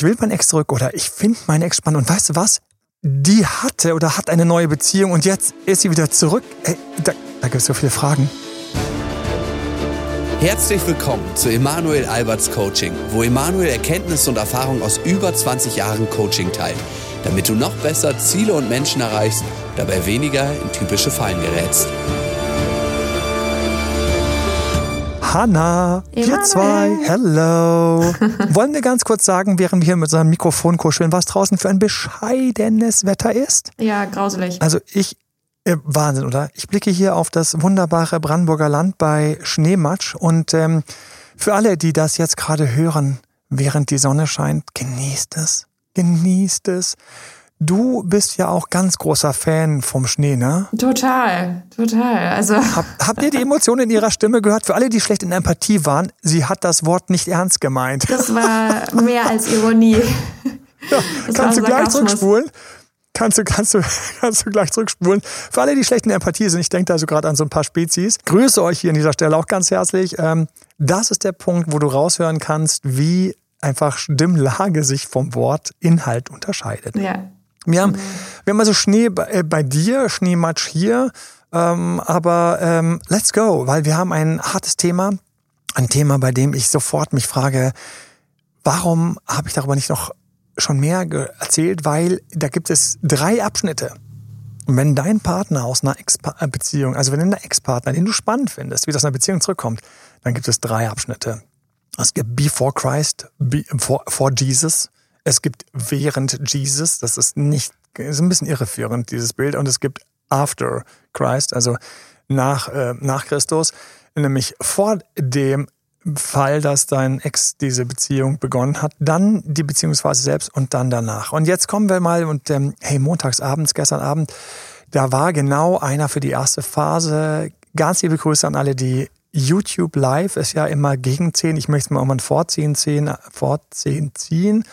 ich will mein Ex zurück oder ich finde meine Ex spannend. Und weißt du was? Die hatte oder hat eine neue Beziehung und jetzt ist sie wieder zurück. Ey, da, da gibt es so viele Fragen. Herzlich willkommen zu Emanuel Alberts Coaching, wo Emanuel Erkenntnisse und Erfahrung aus über 20 Jahren Coaching teilt, damit du noch besser Ziele und Menschen erreichst, dabei weniger in typische Fallen gerätst. Hanna, wir zwei, hello. Wollen wir ganz kurz sagen, während wir hier mit unserem Mikrofon kuscheln, was draußen für ein bescheidenes Wetter ist? Ja, grauselig. Also ich, äh, Wahnsinn, oder? Ich blicke hier auf das wunderbare Brandenburger Land bei Schneematsch und ähm, für alle, die das jetzt gerade hören, während die Sonne scheint, genießt es, genießt es. Du bist ja auch ganz großer Fan vom Schnee, ne? Total, total. Also Hab, habt ihr die Emotionen in ihrer Stimme gehört? Für alle, die schlecht in Empathie waren, sie hat das Wort nicht ernst gemeint. das war mehr als Ironie. Ja, Das kannst du gleich zurückspulen? Kannst du, kannst du, kannst du gleich zurückspulen. Für alle, die schlecht in Empathie sind, ich denke da so gerade an so ein paar Spezies. Grüße euch hier an dieser Stelle auch ganz herzlich. Ähm, das ist der Punkt, wo du raushören kannst, wie einfach Stimmlage sich vom Wort Inhalt unterscheidet. Ja. Wir haben, wir haben also Schnee bei, äh, bei dir, Schneematsch hier, ähm, aber ähm, let's go, weil wir haben ein hartes Thema, ein Thema, bei dem ich sofort mich frage, warum habe ich darüber nicht noch schon mehr erzählt, weil da gibt es drei Abschnitte. Und wenn dein Partner aus einer Ex-Beziehung, also wenn dein Ex-Partner, den du spannend findest, wie das aus einer Beziehung zurückkommt, dann gibt es drei Abschnitte. Es gibt Before Christ, be, for, for Jesus. Es gibt während Jesus, das ist nicht, ist ein bisschen irreführend, dieses Bild. Und es gibt After Christ, also nach, äh, nach Christus, nämlich vor dem Fall, dass dein Ex diese Beziehung begonnen hat, dann die Beziehungsphase selbst und dann danach. Und jetzt kommen wir mal und ähm, hey, montagsabends, gestern Abend, da war genau einer für die erste Phase. Ganz liebe Grüße an alle, die YouTube Live ist ja immer gegen 10. Ich möchte es mal irgendwann vorziehen, 10, vorziehen, ziehen.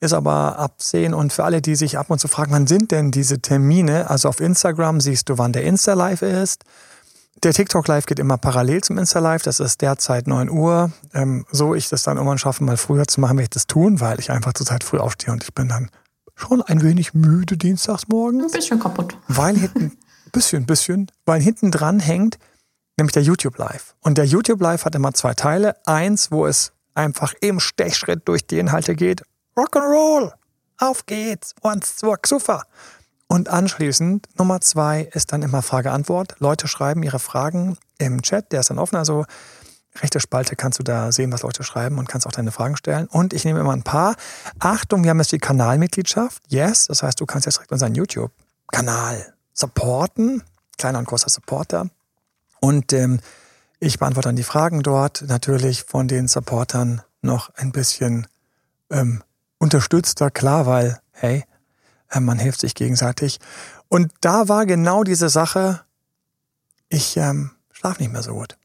Ist aber ab 10. Und für alle, die sich ab und zu fragen, wann sind denn diese Termine? Also auf Instagram siehst du, wann der Insta Live ist. Der TikTok Live geht immer parallel zum Insta Live. Das ist derzeit 9 Uhr. Ähm, so ich das dann irgendwann schaffe, mal früher zu machen, werde ich das tun, weil ich einfach zurzeit früh aufstehe und ich bin dann schon ein wenig müde dienstags morgens Ein bisschen kaputt. weil hinten, bisschen, bisschen, weil hinten dran hängt nämlich der YouTube Live. Und der YouTube Live hat immer zwei Teile. Eins, wo es einfach im Stechschritt durch die Inhalte geht. Rock'n'Roll, auf geht's, uns zur Xuffer. Und anschließend, Nummer zwei, ist dann immer Frage-Antwort. Leute schreiben ihre Fragen im Chat, der ist dann offen, also rechte Spalte kannst du da sehen, was Leute schreiben und kannst auch deine Fragen stellen. Und ich nehme immer ein paar. Achtung, wir haben jetzt die Kanalmitgliedschaft. Yes, das heißt, du kannst jetzt direkt unseren YouTube-Kanal supporten. Kleiner und großer Supporter. Und ähm, ich beantworte dann die Fragen dort. Natürlich von den Supportern noch ein bisschen ähm, unterstützter, klar, weil, hey, äh, man hilft sich gegenseitig. Und da war genau diese Sache, ich ähm, schlafe nicht mehr so gut.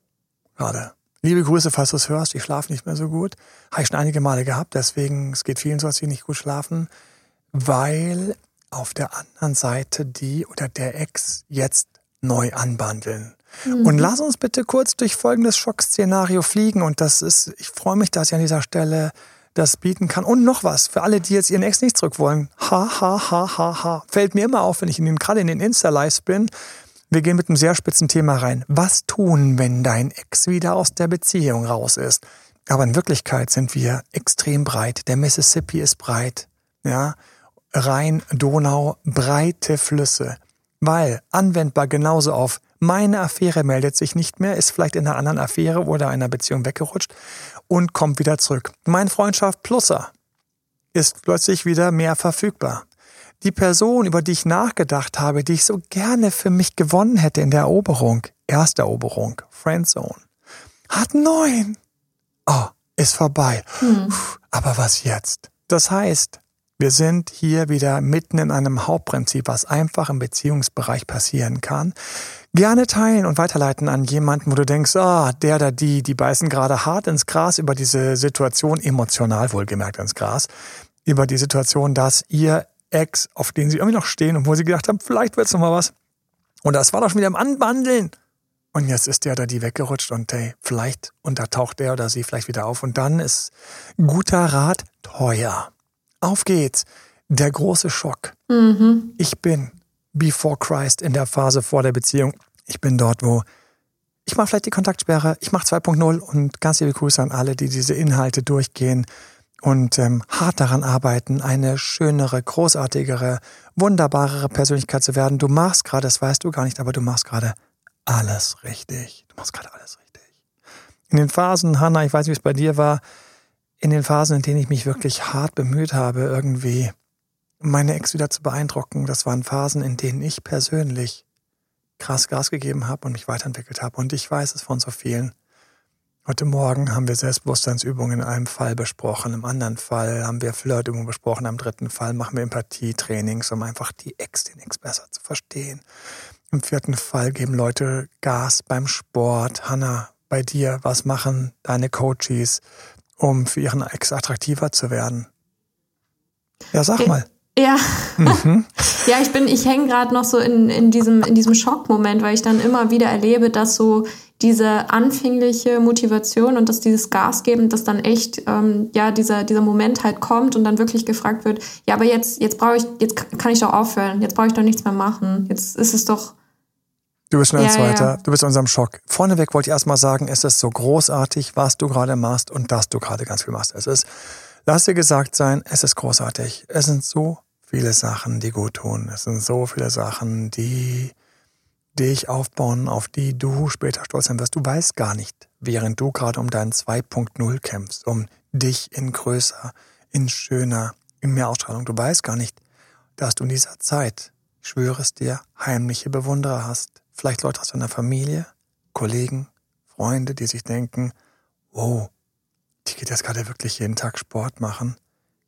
Gerade. Liebe Grüße, falls du es hörst, ich schlafe nicht mehr so gut. Habe ich schon einige Male gehabt, deswegen, es geht vielen so, dass sie nicht gut schlafen, weil auf der anderen Seite die oder der Ex jetzt neu anbandeln. Und lass uns bitte kurz durch folgendes Schockszenario fliegen. Und das ist, ich freue mich, dass ich an dieser Stelle das bieten kann. Und noch was, für alle, die jetzt ihren Ex nicht zurück wollen. Ha, ha, ha, ha, ha. Fällt mir immer auf, wenn ich in den, gerade in den Insta-Lives bin. Wir gehen mit einem sehr spitzen Thema rein. Was tun, wenn dein Ex wieder aus der Beziehung raus ist? Aber in Wirklichkeit sind wir extrem breit. Der Mississippi ist breit. Ja. Rhein, Donau, breite Flüsse. Weil anwendbar genauso auf meine Affäre meldet sich nicht mehr, ist vielleicht in einer anderen Affäre oder einer Beziehung weggerutscht und kommt wieder zurück. Mein Freundschaft Plusser ist plötzlich wieder mehr verfügbar. Die Person, über die ich nachgedacht habe, die ich so gerne für mich gewonnen hätte in der Eroberung, erste Eroberung, Friendzone, hat neun. Oh, ist vorbei. Puh, Aber was jetzt? Das heißt, wir sind hier wieder mitten in einem Hauptprinzip, was einfach im Beziehungsbereich passieren kann. Gerne teilen und weiterleiten an jemanden, wo du denkst, ah, der oder die, die beißen gerade hart ins Gras über diese Situation, emotional wohlgemerkt ins Gras, über die Situation, dass ihr Ex, auf den sie irgendwie noch stehen und wo sie gedacht haben, vielleicht wird's noch mal was. Und das war doch schon wieder im Anbandeln. Und jetzt ist der oder die weggerutscht und hey, vielleicht, und da taucht der oder sie vielleicht wieder auf. Und dann ist guter Rat teuer. Auf geht's. Der große Schock. Mhm. Ich bin before Christ in der Phase vor der Beziehung. Ich bin dort, wo ich mache vielleicht die Kontaktsperre, ich mache 2.0 und ganz liebe Grüße an alle, die diese Inhalte durchgehen und ähm, hart daran arbeiten, eine schönere, großartigere, wunderbarere Persönlichkeit zu werden. Du machst gerade, das weißt du gar nicht, aber du machst gerade alles richtig. Du machst gerade alles richtig. In den Phasen, Hanna, ich weiß nicht, wie es bei dir war, in den Phasen, in denen ich mich wirklich hart bemüht habe, irgendwie meine Ex wieder zu beeindrucken, das waren Phasen, in denen ich persönlich krass Gas gegeben habe und mich weiterentwickelt habe. Und ich weiß es von so vielen. Heute Morgen haben wir Selbstbewusstseinsübungen in einem Fall besprochen, im anderen Fall haben wir Flirtübungen besprochen, im dritten Fall machen wir Empathietrainings, um einfach die Ex, den Ex besser zu verstehen. Im vierten Fall geben Leute Gas beim Sport. Hanna, bei dir, was machen deine Coaches, um für ihren Ex attraktiver zu werden? Ja, sag mal. Ja. Mhm. ja, ich bin, ich hänge gerade noch so in, in diesem, in diesem Schockmoment, weil ich dann immer wieder erlebe, dass so diese anfängliche Motivation und dass dieses Gas geben, dass dann echt ähm, ja dieser dieser Moment halt kommt und dann wirklich gefragt wird, ja, aber jetzt jetzt brauche ich jetzt kann ich doch aufhören, jetzt brauche ich doch nichts mehr machen, jetzt ist es doch Du bist schon ein Ja, Zweiter. ja. Du bist in unserem Schock. Vorneweg wollte ich erstmal sagen, es ist so großartig, was du gerade machst und dass du gerade ganz viel machst. Es ist, lass dir gesagt sein, es ist großartig. Es sind so viele Sachen, die gut tun. Es sind so viele Sachen, die dich aufbauen, auf die du später stolz sein wirst. Du weißt gar nicht, während du gerade um deinen 2.0 kämpfst, um dich in größer, in schöner, in mehr Ausstrahlung. Du weißt gar nicht, dass du in dieser Zeit, ich schwöre es dir, heimliche Bewunderer hast. Vielleicht Leute aus deiner Familie, Kollegen, Freunde, die sich denken, wow, die geht jetzt gerade wirklich jeden Tag Sport machen.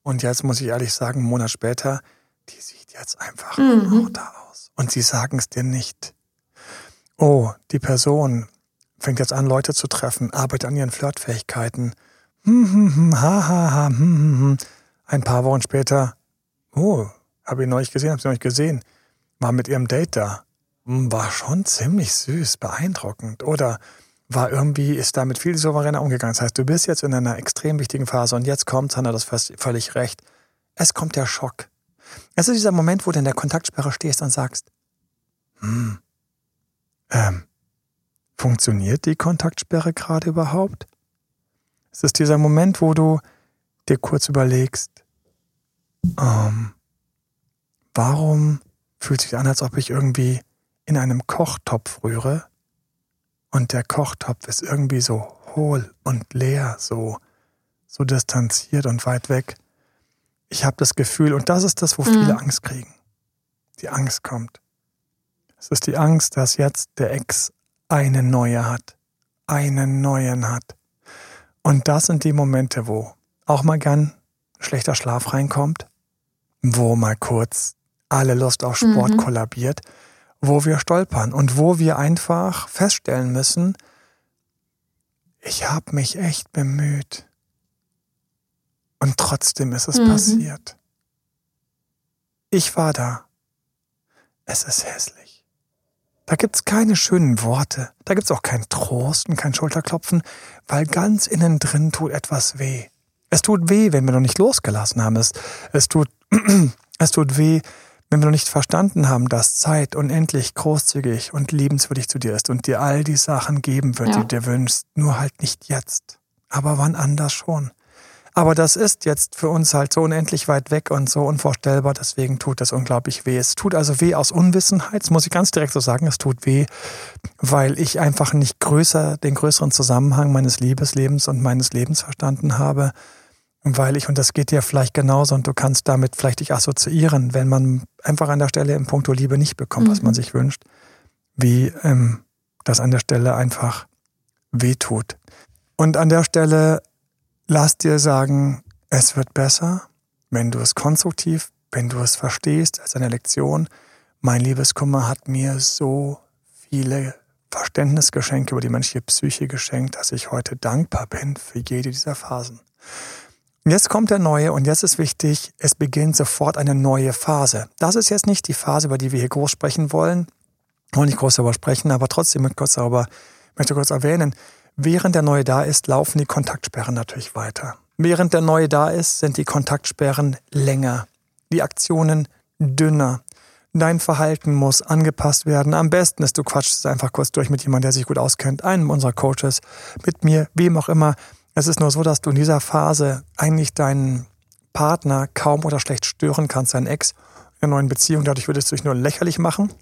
Und jetzt muss ich ehrlich sagen, einen Monat später, die sieht jetzt einfach Mhm. da aus. Und sie sagen es dir nicht. Oh, die Person fängt jetzt an, Leute zu treffen, arbeitet an ihren Flirtfähigkeiten. Hm, hm, hm, ha, ha, ha, hm, hm, hm. Ein paar Wochen später, oh, habe ihn neulich gesehen, habe sie neulich gesehen, war mit ihrem Date da. Hm, War schon ziemlich süß, beeindruckend. Oder war irgendwie, ist damit viel souveräner umgegangen. Das heißt, du bist jetzt in einer extrem wichtigen Phase und jetzt kommt, Hanna, das fast völlig recht. Es kommt der Schock. Es ist dieser Moment, wo du in der Kontaktsperre stehst und sagst, hm, ähm, funktioniert die Kontaktsperre gerade überhaupt? Es ist dieser Moment, wo du dir kurz überlegst, ähm, warum fühlt sich an, als ob ich irgendwie in einem Kochtopf rühre und der Kochtopf ist irgendwie so hohl und leer, so, so distanziert und weit weg. Ich habe das Gefühl, und das ist das, wo viele Mhm. Angst kriegen. Die Angst kommt. Es ist die Angst, dass jetzt der Ex eine neue hat, einen neuen hat. Und das sind die Momente, wo auch mal gern schlechter Schlaf reinkommt, wo mal kurz alle Lust auf Sport Mhm. kollabiert, wo wir stolpern und wo wir einfach feststellen müssen, ich habe mich echt bemüht. Und trotzdem ist es Mhm. passiert. Ich war da. Es ist hässlich. Da gibt's keine schönen Worte. Da gibt's auch kein Trost und kein Schulterklopfen, weil ganz innen drin tut etwas weh. Es tut weh, wenn wir noch nicht losgelassen haben. Es, es, tut, es tut weh, wenn wir noch nicht verstanden haben, dass Zeit unendlich großzügig und liebenswürdig zu dir ist und dir all die Sachen geben wird, Ja. die du dir wünschst. Nur halt nicht jetzt. Aber wann anders schon. Aber das ist jetzt für uns halt so unendlich weit weg und so unvorstellbar, deswegen tut das unglaublich weh. Es tut also weh aus Unwissenheit, das muss ich ganz direkt so sagen, es tut weh, weil ich einfach nicht größer, den größeren Zusammenhang meines Liebeslebens und meines Lebens verstanden habe, weil ich, und das geht dir vielleicht genauso und du kannst damit vielleicht dich assoziieren, wenn man einfach an der Stelle im Punkto Liebe nicht bekommt, was Mhm. man sich wünscht, wie ähm, das an der Stelle einfach weh tut. Und an der Stelle lass dir sagen, es wird besser, wenn du es konstruktiv, wenn du es verstehst als eine Lektion. Mein Liebeskummer hat mir so viele Verständnisgeschenke über die menschliche Psyche geschenkt, dass ich heute dankbar bin für jede dieser Phasen. Und Jetzt kommt der neue und jetzt ist wichtig, es beginnt sofort eine neue Phase. Das ist jetzt nicht die Phase, über die wir hier groß sprechen wollen. Wollen nicht groß darüber sprechen, aber trotzdem ich kurz darüber, möchte kurz erwähnen. Während der neue da ist, laufen die Kontaktsperren natürlich weiter. Während der neue da ist, sind die Kontaktsperren länger, die Aktionen dünner. Dein Verhalten muss angepasst werden. Am besten ist, du quatschst einfach kurz durch mit jemandem, der sich gut auskennt, einem unserer Coaches, mit mir, wem auch immer. Es ist nur so, dass du in dieser Phase eigentlich deinen Partner kaum oder schlecht stören kannst, deinen Ex in einer neuen Beziehung. Dadurch würdest du dich nur lächerlich machen.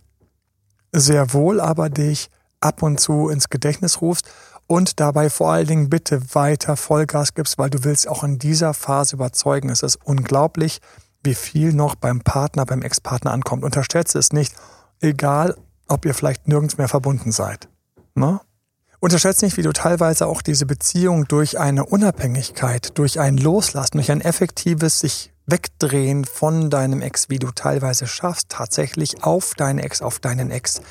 Sehr wohl aber dich ab und zu ins Gedächtnis rufst und dabei vor allen Dingen bitte weiter Vollgas gibst, weil du willst auch in dieser Phase überzeugen. Es ist unglaublich, wie viel noch beim Partner, beim Ex-Partner ankommt. Unterschätze es nicht, egal ob ihr vielleicht nirgends mehr verbunden seid. Ne? Unterschätze nicht, wie du teilweise auch diese Beziehung durch eine Unabhängigkeit, durch ein Loslassen, durch ein effektives sich wegdrehen von deinem Ex, wie du teilweise schaffst, tatsächlich auf deinen Ex, auf deinen Ex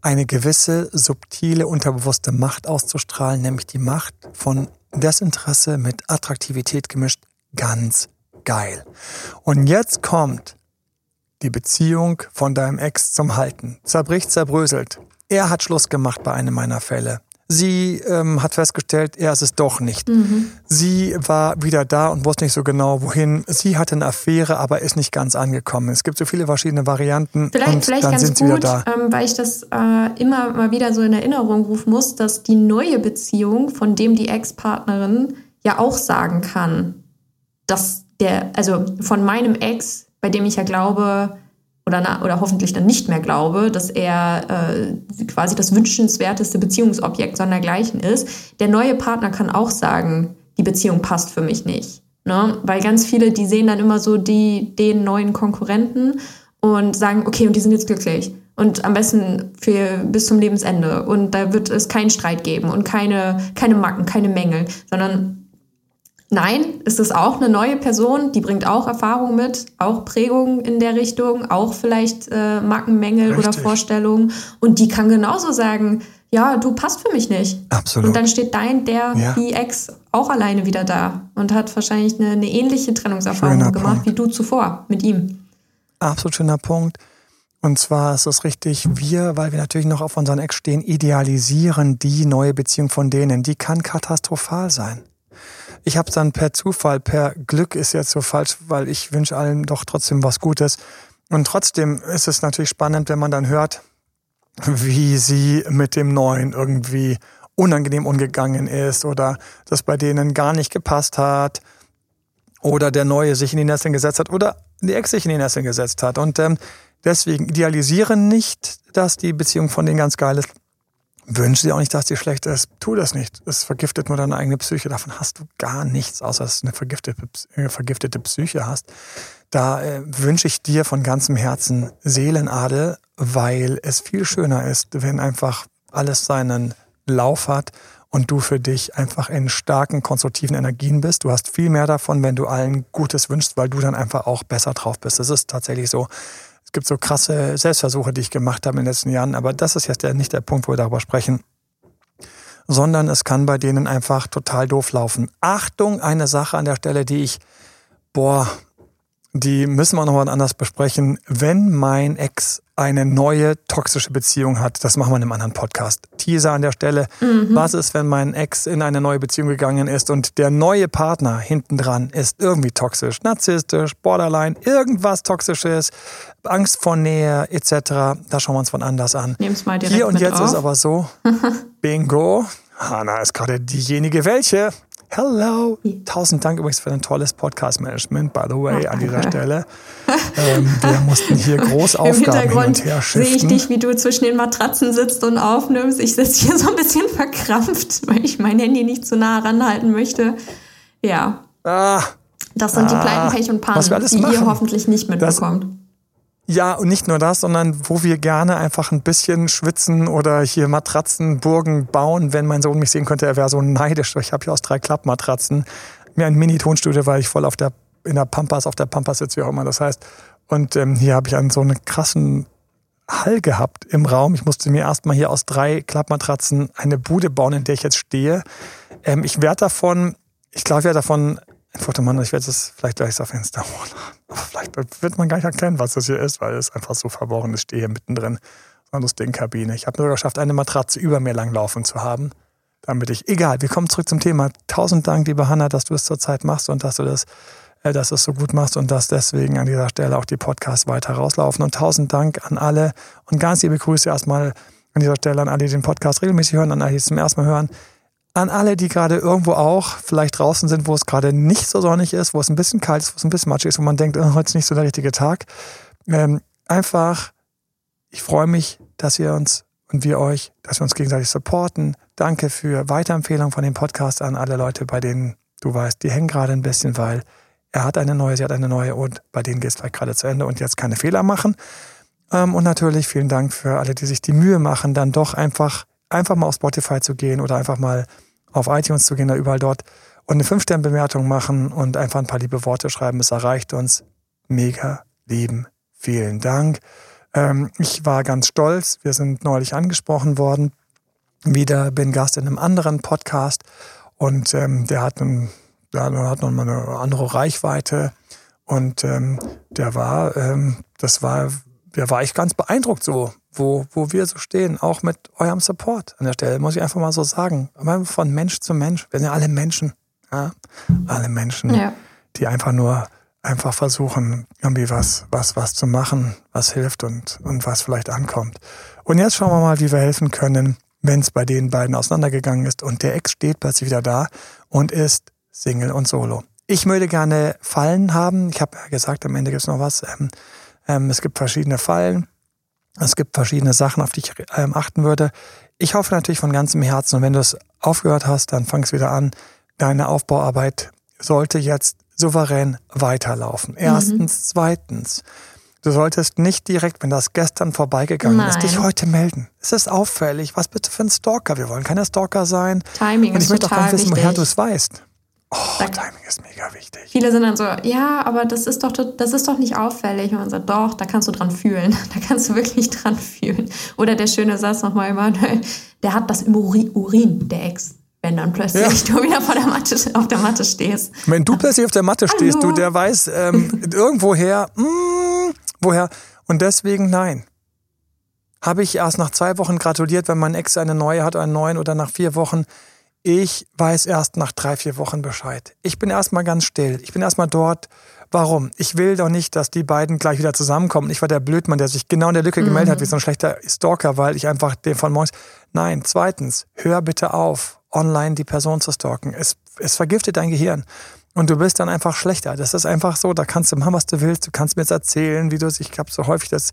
eine gewisse subtile, unterbewusste Macht auszustrahlen, nämlich die Macht von Desinteresse mit Attraktivität gemischt. Ganz geil. Und jetzt kommt die Beziehung von deinem Ex zum Halten. Zerbricht, zerbröselt. Er hat Schluss gemacht bei einem meiner Fälle. Sie ähm, hat festgestellt, er ist es doch nicht. Mhm. Sie war wieder da und wusste nicht so genau, wohin. Sie hatte eine Affäre, aber ist nicht ganz angekommen. Es gibt so viele verschiedene Varianten. Vielleicht, und vielleicht dann ganz sind sie gut, wieder da. Ähm, weil ich das äh, immer mal wieder so in Erinnerung rufen muss, dass die neue Beziehung, von dem die Ex-Partnerin ja auch sagen kann, dass der, also von meinem Ex, bei dem ich ja glaube, oder, oder hoffentlich dann nicht mehr glaube, dass er äh, quasi das wünschenswerteste Beziehungsobjekt sondergleichen ist. Der neue Partner kann auch sagen, die Beziehung passt für mich nicht. Ne? Weil ganz viele, die sehen dann immer so die, den neuen Konkurrenten und sagen, okay, und die sind jetzt glücklich. Und am besten für bis zum Lebensende. Und da wird es keinen Streit geben und keine, keine Macken, keine Mängel, sondern Nein, ist es auch eine neue Person, die bringt auch Erfahrung mit, auch Prägungen in der Richtung, auch vielleicht äh, Mackenmängel Richtig. oder Vorstellungen. Und die kann genauso sagen, ja, du passt für mich nicht. Absolut. Und dann steht dein, der, ja. die Ex auch alleine wieder da und hat wahrscheinlich eine, eine ähnliche Trennungserfahrung schöner gemacht Punkt. wie du zuvor mit ihm. Absolut schöner Punkt. Und zwar ist es richtig, wir, weil wir natürlich noch auf unseren Ex stehen, idealisieren die neue Beziehung von denen. Die kann katastrophal sein. Ich habe dann per Zufall, per Glück ist jetzt so falsch, weil ich wünsche allen doch trotzdem was Gutes. Und trotzdem ist es natürlich spannend, wenn man dann hört, wie sie mit dem Neuen irgendwie unangenehm umgegangen ist oder das bei denen gar nicht gepasst hat oder der Neue sich in die Nesseln gesetzt hat oder die Ex sich in die Nesseln gesetzt hat. Und ähm, deswegen idealisieren nicht, dass die Beziehung von denen ganz geil ist. Wünsche dir auch nicht, dass dir schlecht ist. Tu das nicht. Es vergiftet nur deine eigene Psyche. Davon hast du gar nichts, außer dass du eine vergiftete, äh, vergiftete Psyche hast. Da äh, wünsche ich dir von ganzem Herzen Seelenadel, weil es viel schöner ist, wenn einfach alles seinen Lauf hat und du für dich einfach in starken, konstruktiven Energien bist. Du hast viel mehr davon, wenn du allen Gutes wünschst, weil du dann einfach auch besser drauf bist. Es ist tatsächlich so. Gibt so krasse Selbstversuche, die ich gemacht habe in den letzten Jahren, aber das ist jetzt nicht der Punkt, wo wir darüber sprechen. Sondern es kann bei denen einfach total doof laufen. Achtung, eine Sache an der Stelle, die ich, boah, die müssen wir nochmal anders besprechen. Wenn mein Ex eine neue toxische Beziehung hat, das machen wir in einem anderen Podcast. Teaser an der Stelle. Mhm. Was ist, wenn mein Ex in eine neue Beziehung gegangen ist und der neue Partner hintendran ist irgendwie toxisch, narzisstisch, borderline, irgendwas toxisches, Angst vor Nähe etc. Da schauen wir uns von anders an. Nehm's mal direkt Hier und jetzt auf. ist aber so, bingo, Hanna ist gerade diejenige welche. Hello. Tausend Dank übrigens für ein tolles Podcast-Management, by the way, an dieser Stelle. ähm, wir mussten hier groß Aufgaben hin und her sehe ich dich, wie du zwischen den Matratzen sitzt und aufnimmst. Ich sitze hier so ein bisschen verkrampft, weil ich mein Handy nicht zu nah ranhalten möchte. Ja. Ah, das sind ah, die Pleiten, Pech und Pannen, die machen. ihr hoffentlich nicht mitbekommt. Das, ja, und nicht nur das, sondern wo wir gerne einfach ein bisschen schwitzen oder hier Matratzenburgen bauen. Wenn mein Sohn mich sehen könnte, er wäre so neidisch. Ich habe hier aus drei Klappmatratzen mir ein Mini-Tonstudio, weil ich voll auf der, in der Pampas, auf der Pampas sitze, wie auch immer das heißt. Und ähm, hier habe ich einen so einen krassen Hall gehabt im Raum. Ich musste mir erstmal hier aus drei Klappmatratzen eine Bude bauen, in der ich jetzt stehe. Ähm, ich werde davon, ich glaube, ich werde davon ein Fotomann, ich werde es vielleicht gleich auf Insta hochladen. Aber vielleicht wird man gar nicht erkennen, was das hier ist, weil es einfach so verborgen ist. Ich stehe hier mittendrin. So eine lustige Kabine. Ich habe nur geschafft, eine Matratze über mir langlaufen zu haben. damit ich, egal, wir kommen zurück zum Thema. Tausend Dank, liebe Hanna, dass du es zurzeit machst und dass du das, äh, dass du es so gut machst und dass deswegen an dieser Stelle auch die Podcasts weiter rauslaufen. Und tausend Dank an alle und ganz liebe Grüße erstmal an dieser Stelle an alle, die den Podcast regelmäßig hören, an alle, die es zum ersten Mal hören. An alle, die gerade irgendwo auch vielleicht draußen sind, wo es gerade nicht so sonnig ist, wo es ein bisschen kalt ist, wo es ein bisschen matschig ist, wo man denkt, oh, heute ist nicht so der richtige Tag. Ähm, einfach, ich freue mich, dass ihr uns und wir euch, dass wir uns gegenseitig supporten. Danke für Weiterempfehlungen von dem Podcast an alle Leute, bei denen du weißt, die hängen gerade ein bisschen, weil er hat eine neue, sie hat eine neue und bei denen geht es vielleicht gerade zu Ende und jetzt keine Fehler machen. Ähm, und natürlich vielen Dank für alle, die sich die Mühe machen, dann doch einfach, einfach mal auf Spotify zu gehen oder einfach mal auf iTunes zu gehen, da überall dort und eine 5-Sterne-Bewertung machen und einfach ein paar liebe Worte schreiben. Es erreicht uns. Mega lieben. Vielen Dank. Ähm, ich war ganz stolz. Wir sind neulich angesprochen worden. Wieder bin Gast in einem anderen Podcast und ähm, der hat, einen, der hat noch mal eine andere Reichweite und ähm, der war, ähm, das war, der war ich ganz beeindruckt so, wo, wo wir so stehen, auch mit eurem Support an der Stelle, muss ich einfach mal so sagen. Aber von Mensch zu Mensch, wir sind ja alle Menschen, ja? alle Menschen, ja. die einfach nur einfach versuchen, irgendwie was, was, was zu machen, was hilft und, und was vielleicht ankommt. Und jetzt schauen wir mal, wie wir helfen können, wenn es bei den beiden auseinandergegangen ist und der Ex steht plötzlich wieder da und ist Single und Solo. Ich würde gerne Fallen haben. Ich habe ja gesagt, am Ende gibt es noch was. Ähm, ähm, es gibt verschiedene Fallen. Es gibt verschiedene Sachen, auf die ich ähm, achten würde. Ich hoffe natürlich von ganzem Herzen, und wenn du es aufgehört hast, dann fang es wieder an. Deine Aufbauarbeit sollte jetzt souverän weiterlaufen. Erstens. Mhm. Zweitens. Du solltest nicht direkt, wenn das gestern vorbeigegangen Nein. ist, dich heute melden. Es ist auffällig. Was bitte für ein Stalker? Wir wollen keine Stalker sein. Timing Und ich möchte auch gar nicht wissen, woher du es weißt. Oh, da, Timing ist mega wichtig. Viele sind dann so, ja, aber das ist doch, das ist doch nicht auffällig. Und man sagt, doch, da kannst du dran fühlen. Da kannst du wirklich dran fühlen. Oder der schöne Satz nochmal, Emanuel, der hat das im Urin, der Ex wenn dann plötzlich ja. du wieder vor der Matte, auf der Matte stehst. Wenn du plötzlich auf der Matte stehst, du, der weiß ähm, irgendwoher, mm, woher. Und deswegen nein. Habe ich erst nach zwei Wochen gratuliert, wenn mein Ex eine neue hat, einen neuen oder nach vier Wochen. Ich weiß erst nach drei, vier Wochen Bescheid. Ich bin erstmal ganz still. Ich bin erstmal dort. Warum? Ich will doch nicht, dass die beiden gleich wieder zusammenkommen. Ich war der Blödmann, der sich genau in der Lücke mhm. gemeldet hat, wie so ein schlechter Stalker, weil ich einfach den von morgens. Nein, zweitens, hör bitte auf online die Person zu stalken. Es, es vergiftet dein Gehirn. Und du bist dann einfach schlechter. Das ist einfach so, da kannst du machen, was du willst. Du kannst mir jetzt erzählen, wie du es, ich habe so häufig das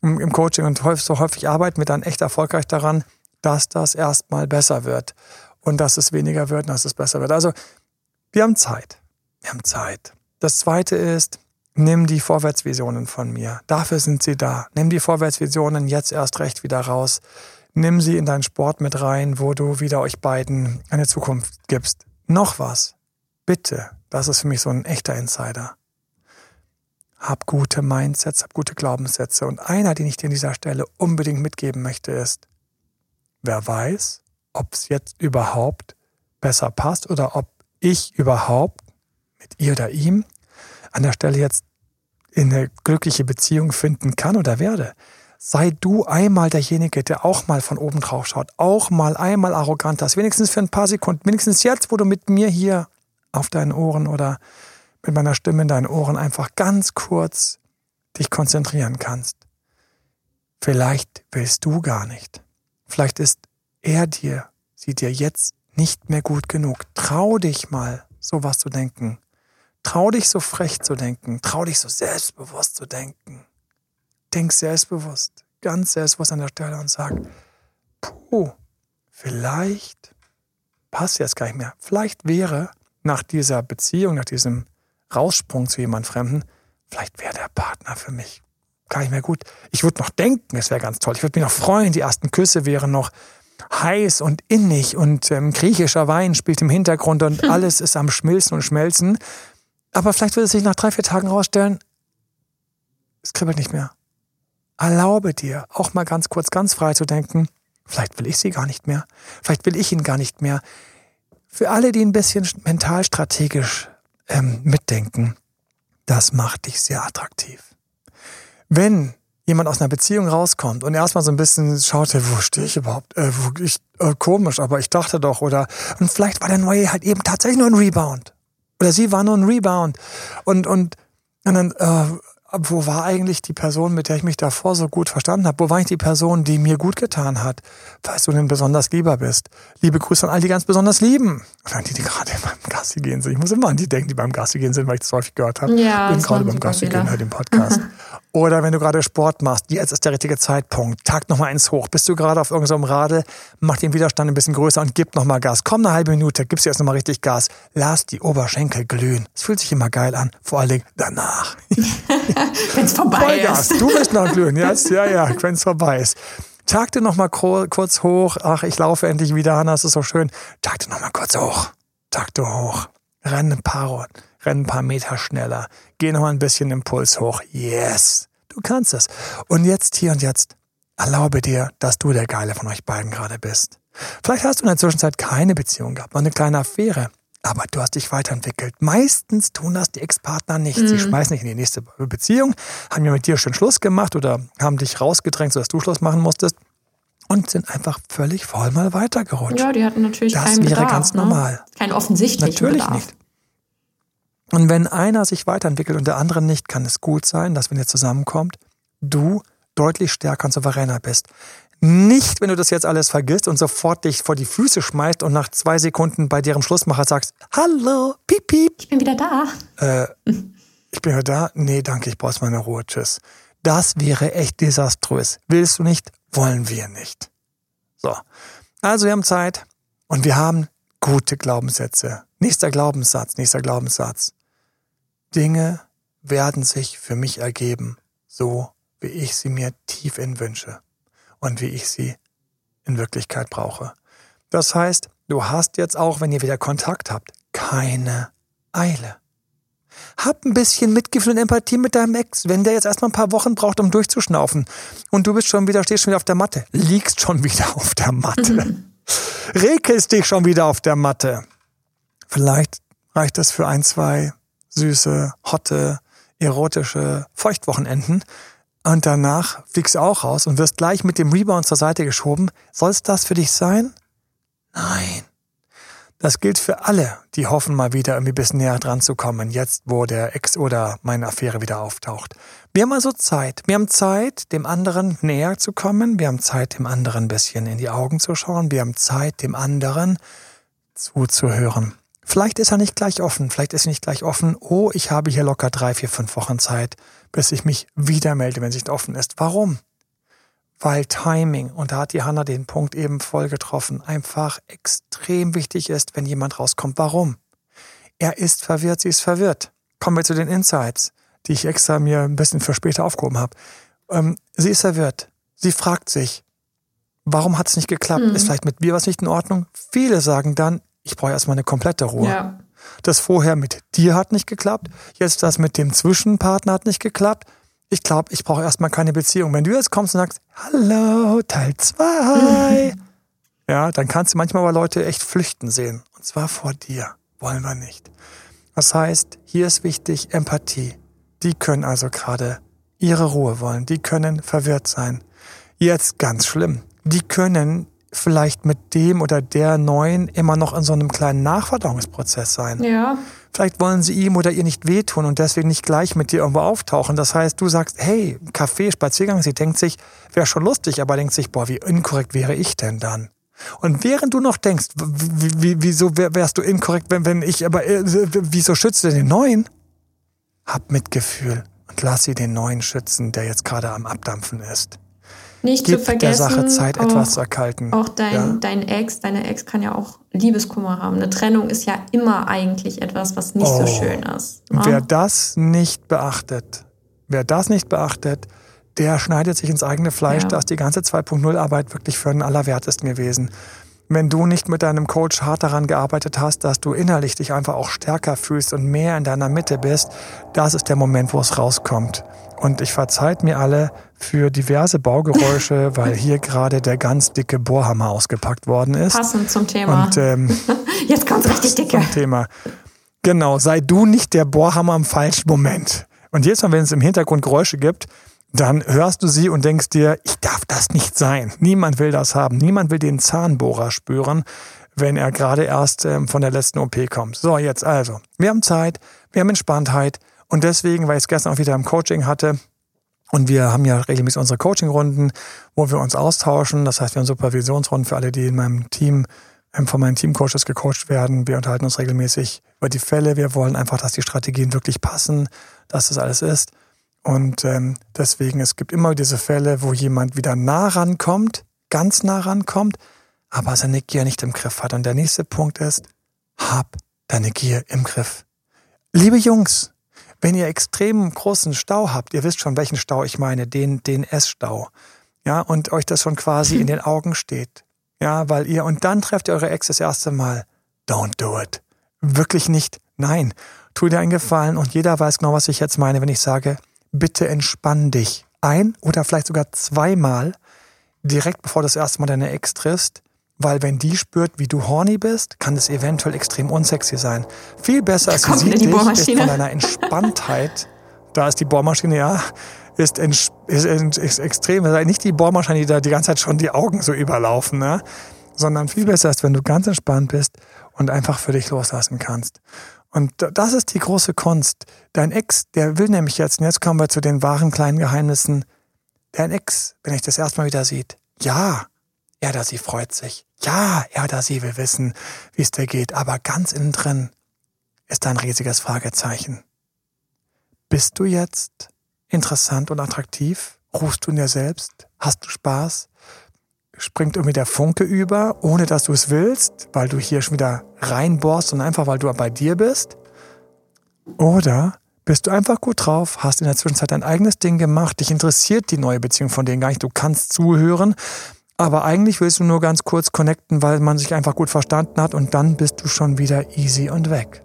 im Coaching und häufig, so häufig arbeiten wir dann echt erfolgreich daran, dass das erstmal besser wird. Und dass es weniger wird und dass es besser wird. Also, wir haben Zeit. Wir haben Zeit. Das zweite ist, nimm die Vorwärtsvisionen von mir. Dafür sind sie da. Nimm die Vorwärtsvisionen jetzt erst recht wieder raus. Nimm sie in deinen Sport mit rein, wo du wieder euch beiden eine Zukunft gibst. Noch was. Bitte. Das ist für mich so ein echter Insider. Hab gute Mindsets, hab gute Glaubenssätze. Und einer, den ich dir an dieser Stelle unbedingt mitgeben möchte, ist, wer weiß, ob es jetzt überhaupt besser passt oder ob ich überhaupt mit ihr oder ihm an der Stelle jetzt in eine glückliche Beziehung finden kann oder werde sei du einmal derjenige, der auch mal von oben drauf schaut, auch mal einmal arrogant ist, wenigstens für ein paar Sekunden, wenigstens jetzt, wo du mit mir hier auf deinen Ohren oder mit meiner Stimme in deinen Ohren einfach ganz kurz dich konzentrieren kannst. Vielleicht willst du gar nicht. Vielleicht ist er dir, sie dir jetzt nicht mehr gut genug. Trau dich mal, sowas zu denken. Trau dich so frech zu denken. Trau dich so selbstbewusst zu denken denk selbstbewusst, ganz selbstbewusst an der Stelle und sag, puh, vielleicht passt jetzt gar nicht mehr. Vielleicht wäre nach dieser Beziehung, nach diesem Raussprung zu jemand Fremden, vielleicht wäre der Partner für mich gar nicht mehr gut. Ich würde noch denken, es wäre ganz toll. Ich würde mich noch freuen, die ersten Küsse wären noch heiß und innig und ähm, griechischer Wein spielt im Hintergrund und alles ist am Schmilzen und Schmelzen. Aber vielleicht würde es sich nach drei, vier Tagen rausstellen, es kribbelt nicht mehr. Erlaube dir, auch mal ganz kurz ganz frei zu denken, vielleicht will ich sie gar nicht mehr, vielleicht will ich ihn gar nicht mehr. Für alle, die ein bisschen mental strategisch ähm, mitdenken, das macht dich sehr attraktiv. Wenn jemand aus einer Beziehung rauskommt und erstmal so ein bisschen schaut, wo stehe ich überhaupt? Äh, wo ich, äh, komisch, aber ich dachte doch, oder und vielleicht war der Neue halt eben tatsächlich nur ein Rebound. Oder sie war nur ein Rebound. Und, und, und dann, äh, wo war eigentlich die Person, mit der ich mich davor so gut verstanden habe? Wo war eigentlich die Person, die mir gut getan hat? Falls du denn besonders lieber bist. Liebe Grüße an all die ganz besonders lieben. Oder an die, die gerade beim Gassi gehen sind. Ich muss immer an die denken, die beim Gassi gehen sind, weil ich das häufig gehört habe. Ja, Bin gerade beim Gassi gehen, hör den Podcast. Oder wenn du gerade Sport machst, jetzt ist der richtige Zeitpunkt. Tag nochmal eins hoch. Bist du gerade auf irgendeinem Radl, mach den Widerstand ein bisschen größer und gib nochmal Gas. Komm eine halbe Minute, gibst jetzt nochmal richtig Gas. Lass die Oberschenkel glühen. Es fühlt sich immer geil an. Vor allen Dingen danach. wenn es vorbei Vollgas. ist. Du bist noch glühen. Jetzt, ja, ja, wenn es vorbei ist. Tagte noch mal kurz hoch. Ach, ich laufe endlich wieder, Hanna, es ist so schön. Tagte noch mal kurz hoch. Tagte hoch. Renn ein paar, renn ein paar Meter schneller. Geh noch ein bisschen Impuls hoch. Yes. Du kannst es. Und jetzt, hier und jetzt, erlaube dir, dass du der Geile von euch beiden gerade bist. Vielleicht hast du in der Zwischenzeit keine Beziehung gehabt, noch eine kleine Affäre. Aber du hast dich weiterentwickelt. Meistens tun das die Ex-Partner nicht. Sie schmeißen dich in die nächste Beziehung, haben ja mit dir schon Schluss gemacht oder haben dich rausgedrängt, sodass du Schluss machen musstest und sind einfach völlig voll mal weitergerutscht. Ja, die hatten natürlich Das keinen wäre Bedarf. ganz ne? normal. Keinen offensichtlichen Natürlich Bedarf. nicht. Und wenn einer sich weiterentwickelt und der andere nicht, kann es gut sein, dass wenn ihr zusammenkommt, du deutlich stärker und souveräner bist. Nicht, wenn du das jetzt alles vergisst und sofort dich vor die Füße schmeißt und nach zwei Sekunden bei deren Schlussmacher sagst, hallo, piep, piep, Ich bin wieder da. ich bin ja da. Nee, danke, ich brauche meine Ruhe, tschüss. Das wäre echt desaströs. Willst du nicht? Wollen wir nicht. So. Also wir haben Zeit und wir haben gute Glaubenssätze. Nächster Glaubenssatz, nächster Glaubenssatz. Dinge werden sich für mich ergeben, so wie ich sie mir tief in wünsche und wie ich sie in Wirklichkeit brauche. Das heißt, du hast jetzt auch, wenn ihr wieder Kontakt habt, keine Eile. Hab ein bisschen Mitgefühl und Empathie mit deinem Ex, wenn der jetzt erstmal ein paar Wochen braucht, um durchzuschnaufen und du bist schon wieder, stehst schon wieder auf der Matte, liegst schon wieder auf der Matte, rekelst dich schon wieder auf der Matte. Vielleicht reicht es für ein, zwei süße, hotte, erotische Feuchtwochenenden und danach fliegst du auch raus und wirst gleich mit dem Rebound zur Seite geschoben. Soll es das für dich sein? Nein. Das gilt für alle, die hoffen, mal wieder irgendwie bisschen näher dran zu kommen, jetzt wo der Ex oder meine Affäre wieder auftaucht. Wir haben also Zeit. Wir haben Zeit, dem anderen näher zu kommen. Wir haben Zeit, dem anderen ein bisschen in die Augen zu schauen. Wir haben Zeit, dem anderen zuzuhören. Vielleicht ist er nicht gleich offen. Vielleicht ist er nicht gleich offen. Oh, ich habe hier locker drei, vier, fünf Wochen Zeit, bis ich mich wieder melde, wenn es nicht offen ist. Warum? weil Timing, und da hat die Hanna den Punkt eben voll getroffen, einfach extrem wichtig ist, wenn jemand rauskommt. Warum? Er ist verwirrt, sie ist verwirrt. Kommen wir zu den Insights, die ich extra mir ein bisschen für später aufgehoben habe. Ähm, sie ist verwirrt. Sie fragt sich, warum hat es nicht geklappt? Mhm. Ist vielleicht mit mir was nicht in Ordnung? Viele sagen dann, ich brauche erstmal eine komplette Ruhe. Ja. Das vorher mit dir hat nicht geklappt, jetzt das mit dem Zwischenpartner hat nicht geklappt. Ich glaube, ich brauche erstmal keine Beziehung. Wenn du jetzt kommst und sagst, hallo, Teil 2, ja, dann kannst du manchmal aber Leute echt flüchten sehen. Und zwar vor dir. Wollen wir nicht. Das heißt, hier ist wichtig Empathie. Die können also gerade ihre Ruhe wollen. Die können verwirrt sein. Jetzt ganz schlimm. Die können vielleicht mit dem oder der Neuen immer noch in so einem kleinen Nachverdauungsprozess sein. Ja. Vielleicht wollen sie ihm oder ihr nicht wehtun und deswegen nicht gleich mit dir irgendwo auftauchen. Das heißt, du sagst, hey, Kaffee, Spaziergang. Sie denkt sich, wäre schon lustig, aber denkt sich, boah, wie inkorrekt wäre ich denn dann? Und während du noch denkst, wieso wär, wärst du inkorrekt, wenn, wenn ich, aber äh, wieso schützt du den Neuen? Hab Mitgefühl und lass sie den Neuen schützen, der jetzt gerade am Abdampfen ist. Nicht zu Gib vergessen, der Sache Zeit, auch, etwas zu erkalten. auch dein, Ja? dein Ex, deine Ex kann ja auch Liebeskummer haben. Eine Trennung ist ja immer eigentlich etwas, was nicht so Oh. schön ist. ne? Wer das nicht beachtet, wer das nicht beachtet, der schneidet sich ins eigene Fleisch. Ja. Da ist die ganze 2.0-Arbeit wirklich für den Allerwertesten gewesen. Wenn du nicht mit deinem Coach hart daran gearbeitet hast, dass du innerlich dich einfach auch stärker fühlst und mehr in deiner Mitte bist, das ist der Moment, wo es rauskommt. Und ich verzeiht mir alle für diverse Baugeräusche, weil hier gerade der ganz dicke Bohrhammer ausgepackt worden ist. Passend zum Thema. Und ähm, Jetzt kommt richtig dicke. zum Thema. Genau, sei du nicht der Bohrhammer im falschen Moment. Und jedes Mal, wenn es im Hintergrund Geräusche gibt, dann hörst du sie und denkst dir, ich darf das nicht sein. Niemand will das haben. Niemand will den Zahnbohrer spüren, wenn er gerade erst ähm, von der letzten OP kommt. So, jetzt also. Wir haben Zeit, wir haben Entspanntheit und deswegen, weil ich es gestern auch wieder im Coaching hatte, und wir haben ja regelmäßig unsere Coaching-Runden, wo wir uns austauschen. Das heißt, wir haben Supervisionsrunden für alle, die in meinem Team, ähm, von meinen Teamcoaches gecoacht werden. Wir unterhalten uns regelmäßig über die Fälle. Wir wollen einfach, dass die Strategien wirklich passen, dass das alles ist. Und ähm, deswegen, es gibt immer diese Fälle, wo jemand wieder nah rankommt, ganz nah rankommt, aber seine Gier nicht im Griff hat. Und der nächste Punkt ist, hab deine Gier im Griff. Liebe Jungs, wenn ihr extrem großen Stau habt, ihr wisst schon, welchen Stau ich meine, den, den S-Stau, ja, und euch das schon quasi in den Augen steht, ja, weil ihr, und dann trefft ihr eure Ex das erste Mal, don't do it. Wirklich nicht, nein. Tu dir einen Gefallen und jeder weiß genau, was ich jetzt meine, wenn ich sage, bitte entspann dich ein oder vielleicht sogar zweimal direkt bevor du das erste Mal deine Ex triffst, weil wenn die spürt, wie du horny bist, kann es eventuell extrem unsexy sein. Viel besser als sie sieht dich, ist von deiner Entspanntheit, da ist die Bohrmaschine, ja, ist, ist, ist, ist extrem, nicht die Bohrmaschine, die da die ganze Zeit schon die Augen so überlaufen, ne? sondern viel besser ist, wenn du ganz entspannt bist und einfach für dich loslassen kannst. Und das ist die große Kunst. Dein Ex, der will nämlich jetzt, und jetzt kommen wir zu den wahren kleinen Geheimnissen. Dein Ex, wenn ich das erstmal wieder sieht, ja, er oder sie freut sich. Ja, er oder sie will wissen, wie es dir geht. Aber ganz innen drin ist ein riesiges Fragezeichen. Bist du jetzt interessant und attraktiv? Ruhst du in dir selbst? Hast du Spaß? Springt irgendwie der Funke über, ohne dass du es willst, weil du hier schon wieder reinbohrst und einfach weil du bei dir bist? Oder bist du einfach gut drauf, hast in der Zwischenzeit dein eigenes Ding gemacht, dich interessiert die neue Beziehung von denen gar nicht, du kannst zuhören, aber eigentlich willst du nur ganz kurz connecten, weil man sich einfach gut verstanden hat und dann bist du schon wieder easy und weg.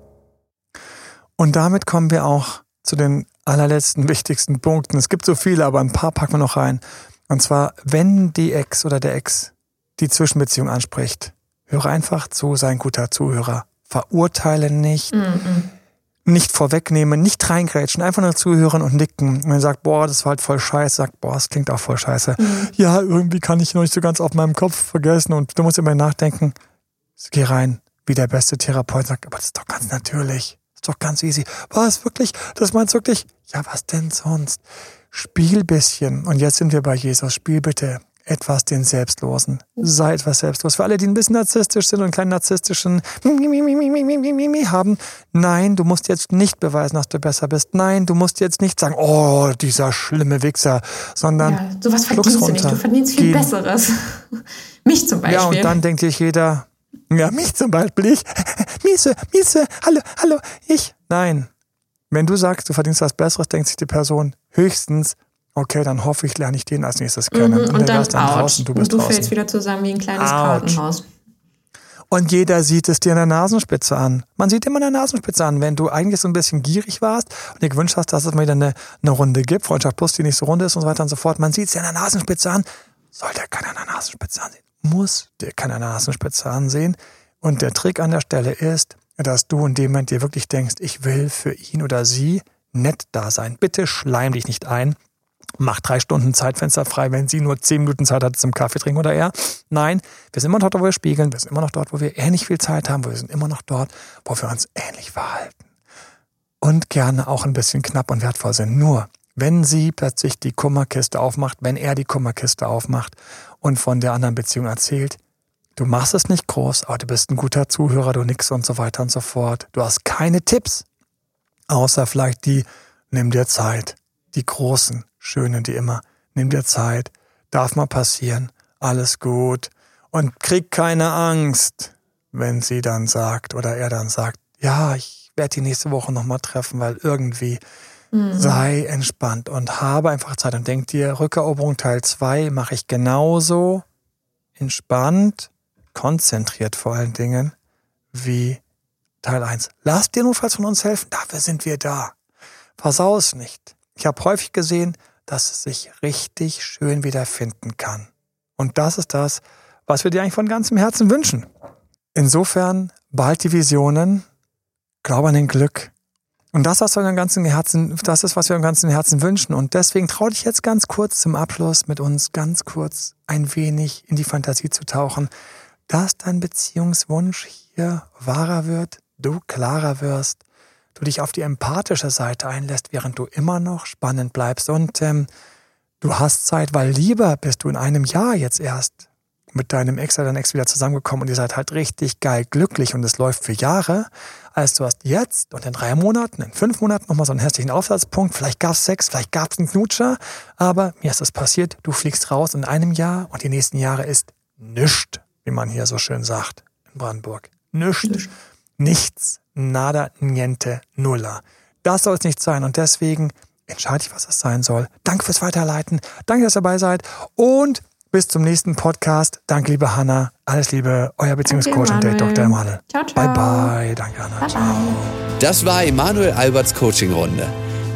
Und damit kommen wir auch zu den allerletzten wichtigsten Punkten. Es gibt so viele, aber ein paar packen wir noch rein. Und zwar, wenn die Ex oder der Ex die Zwischenbeziehung anspricht, höre einfach zu, sei ein guter Zuhörer. Verurteile nicht. Mm -mm nicht vorwegnehmen, nicht reingrätschen, einfach nur zuhören und nicken. Und man sagt, boah, das war halt voll scheiße, sagt, boah, das klingt auch voll scheiße. Mhm. Ja, irgendwie kann ich noch nicht so ganz auf meinem Kopf vergessen und du musst immer nachdenken, geh rein, wie der beste Therapeut sagt, aber das ist doch ganz natürlich, das ist doch ganz easy. Was, wirklich? Das meinst du wirklich? Ja, was denn sonst? Spiel bisschen. Und jetzt sind wir bei Jesus. Spiel bitte etwas den Selbstlosen. Sei etwas selbstlos. Für alle, die ein bisschen narzisstisch sind und einen kleinen narzisstischen haben. Nein, du musst jetzt nicht beweisen, dass du besser bist. Nein, du musst jetzt nicht sagen, oh, dieser schlimme Wichser, sondern ja, sowas verdienst runter. du nicht. Du verdienst viel Gehen. Besseres. mich zum Beispiel. Ja, und dann denkt sich jeder, ja, mich zum Beispiel, ich, Miese, Miese, hallo, hallo, ich. Nein. Wenn du sagst, du verdienst was Besseres, denkt sich die Person höchstens, okay, dann hoffe ich, lerne ich den als nächstes kennen. Mhm, und, und dann, dann draußen, du bist und du draußen. fällst wieder zusammen wie ein kleines Ouch. Kartenhaus. Und jeder sieht es dir in der Nasenspitze an. Man sieht immer in der Nasenspitze an, wenn du eigentlich so ein bisschen gierig warst und dir gewünscht hast, dass es mal wieder eine, eine Runde gibt, Freundschaft Plus, die nicht so rund ist und so weiter und so fort. Man sieht es dir in der Nasenspitze an. Soll der keiner in der Nasenspitze ansehen? Muss der keiner in der Nasenspitze ansehen? Und der Trick an der Stelle ist, dass du in dem Moment dir wirklich denkst, ich will für ihn oder sie nett da sein. Bitte schleim dich nicht ein mach drei Stunden Zeitfenster frei, wenn sie nur zehn Minuten Zeit hat zum Kaffee trinken oder er. Nein, wir sind immer noch dort, wo wir spiegeln, wir sind immer noch dort, wo wir ähnlich viel Zeit haben, wir sind immer noch dort, wo wir uns ähnlich verhalten. Und gerne auch ein bisschen knapp und wertvoll sind. Nur, wenn sie plötzlich die Kummerkiste aufmacht, wenn er die Kummerkiste aufmacht und von der anderen Beziehung erzählt, du machst es nicht groß, aber du bist ein guter Zuhörer, du nix und so weiter und so fort. Du hast keine Tipps, außer vielleicht die, nimm dir Zeit, die großen, Schöne, die immer, nimm dir Zeit, darf mal passieren, alles gut. Und krieg keine Angst, wenn sie dann sagt oder er dann sagt, ja, ich werde die nächste Woche nochmal treffen, weil irgendwie mhm. sei entspannt und habe einfach Zeit und denk dir, Rückeroberung Teil 2 mache ich genauso entspannt, konzentriert vor allen Dingen, wie Teil 1. Lass dir notfalls von uns helfen, dafür sind wir da. Versau es nicht. Ich habe häufig gesehen, dass es sich richtig schön wiederfinden kann. Und das ist das, was wir dir eigentlich von ganzem Herzen wünschen. Insofern bald die Visionen, glaube an den Glück Und das, was wir im ganzen Herzen, das ist, was wir im ganzen Herzen wünschen. Und deswegen trau dich jetzt ganz kurz zum Abschluss mit uns ganz kurz ein wenig in die Fantasie zu tauchen, dass dein Beziehungswunsch hier wahrer wird, du klarer wirst, du dich auf die empathische Seite einlässt, während du immer noch spannend bleibst. Und ähm, du hast Zeit, weil lieber bist du in einem Jahr jetzt erst mit deinem Ex oder deinem Ex wieder zusammengekommen und ihr seid halt richtig geil glücklich und es läuft für Jahre, als du hast jetzt und in drei Monaten, in fünf Monaten nochmal so einen hässlichen Aufsatzpunkt, vielleicht gab es Sex, vielleicht gab es einen Knutscher, aber mir ist das passiert, du fliegst raus in einem Jahr und die nächsten Jahre ist nischt, wie man hier so schön sagt in Brandenburg. Nischt, nichts, nada, niente, nulla. Das soll es nicht sein und deswegen entscheide ich, was es sein soll. Danke fürs Weiterleiten, danke, dass ihr dabei seid und bis zum nächsten Podcast. Danke, liebe Hanna. Alles Liebe, euer Beziehungscoach und Date Dr. Emanuel. Ciao, ciao. Bye, bye. Danke, Hanna. Bye, ciao. bye. Das war Emanuel Alberts Coaching-Runde.